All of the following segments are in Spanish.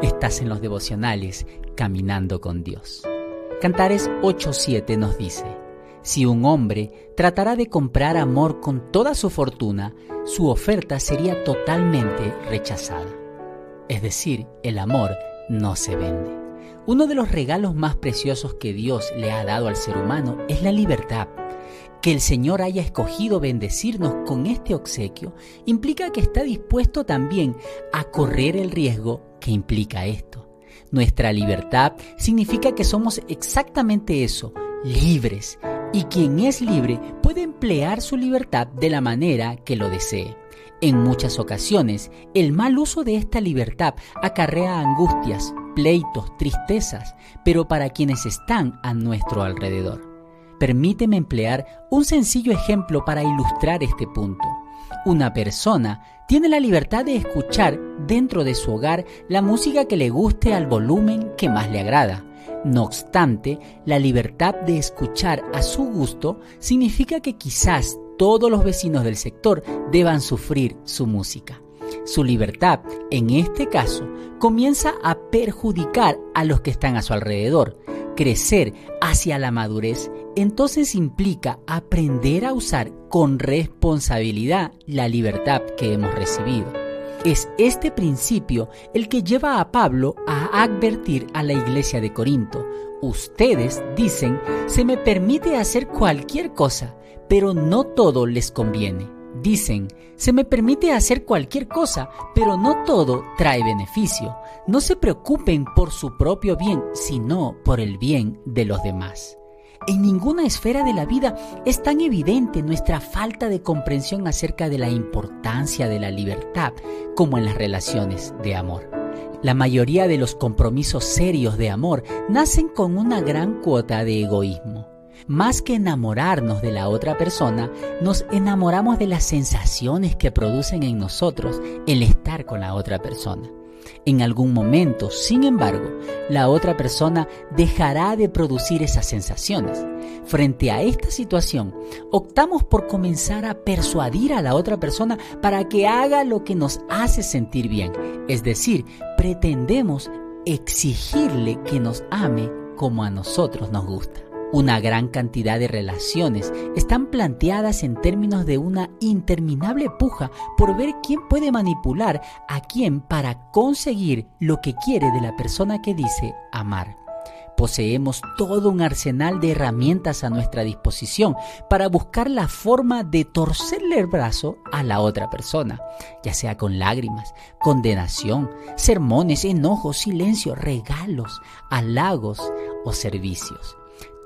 Estás en los devocionales Caminando con Dios. Cantares 8:7 nos dice, si un hombre tratará de comprar amor con toda su fortuna, su oferta sería totalmente rechazada. Es decir, el amor no se vende. Uno de los regalos más preciosos que Dios le ha dado al ser humano es la libertad. Que el Señor haya escogido bendecirnos con este obsequio implica que está dispuesto también a correr el riesgo que implica esto. Nuestra libertad significa que somos exactamente eso, libres, y quien es libre puede emplear su libertad de la manera que lo desee. En muchas ocasiones, el mal uso de esta libertad acarrea angustias, pleitos, tristezas, pero para quienes están a nuestro alrededor. Permíteme emplear un sencillo ejemplo para ilustrar este punto. Una persona tiene la libertad de escuchar dentro de su hogar la música que le guste al volumen que más le agrada. No obstante, la libertad de escuchar a su gusto significa que quizás todos los vecinos del sector deban sufrir su música. Su libertad, en este caso, comienza a perjudicar a los que están a su alrededor. Crecer hacia la madurez entonces implica aprender a usar con responsabilidad la libertad que hemos recibido. Es este principio el que lleva a Pablo a advertir a la iglesia de Corinto. Ustedes dicen, se me permite hacer cualquier cosa, pero no todo les conviene. Dicen, se me permite hacer cualquier cosa, pero no todo trae beneficio. No se preocupen por su propio bien, sino por el bien de los demás. En ninguna esfera de la vida es tan evidente nuestra falta de comprensión acerca de la importancia de la libertad como en las relaciones de amor. La mayoría de los compromisos serios de amor nacen con una gran cuota de egoísmo. Más que enamorarnos de la otra persona, nos enamoramos de las sensaciones que producen en nosotros el estar con la otra persona. En algún momento, sin embargo, la otra persona dejará de producir esas sensaciones. Frente a esta situación, optamos por comenzar a persuadir a la otra persona para que haga lo que nos hace sentir bien. Es decir, pretendemos exigirle que nos ame como a nosotros nos gusta. Una gran cantidad de relaciones están planteadas en términos de una interminable puja por ver quién puede manipular a quién para conseguir lo que quiere de la persona que dice amar. Poseemos todo un arsenal de herramientas a nuestra disposición para buscar la forma de torcerle el brazo a la otra persona, ya sea con lágrimas, condenación, sermones, enojos, silencio, regalos, halagos o servicios.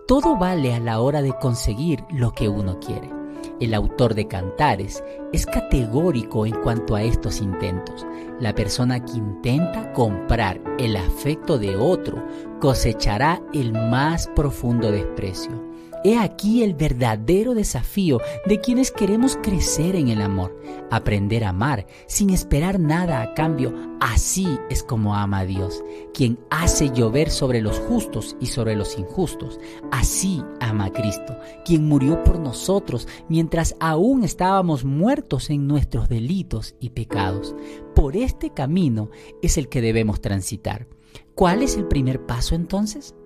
Todo vale a la hora de conseguir lo que uno quiere. El autor de Cantares es categórico en cuanto a estos intentos. La persona que intenta comprar el afecto de otro cosechará el más profundo desprecio. He aquí el verdadero desafío de quienes queremos crecer en el amor, aprender a amar sin esperar nada a cambio. Así es como ama a Dios, quien hace llover sobre los justos y sobre los injustos. Así ama Cristo, quien murió por nosotros mientras aún estábamos muertos en nuestros delitos y pecados. Por este camino es el que debemos transitar. ¿Cuál es el primer paso entonces?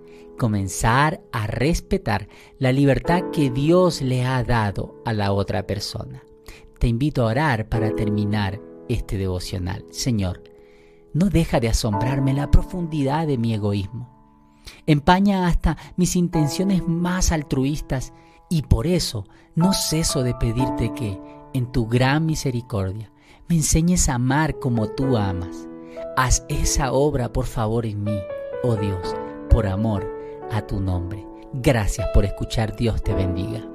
Comenzar a respetar la libertad que Dios le ha dado a la otra persona. Te invito a orar para terminar este devocional. Señor, no deja de asombrarme la profundidad de mi egoísmo. Empaña hasta mis intenciones más altruistas y por eso no ceso de pedirte que, en tu gran misericordia, me enseñes a amar como tú amas. Haz esa obra, por favor, en mí, oh Dios, por amor a tu nombre. Gracias por escuchar. Dios te bendiga.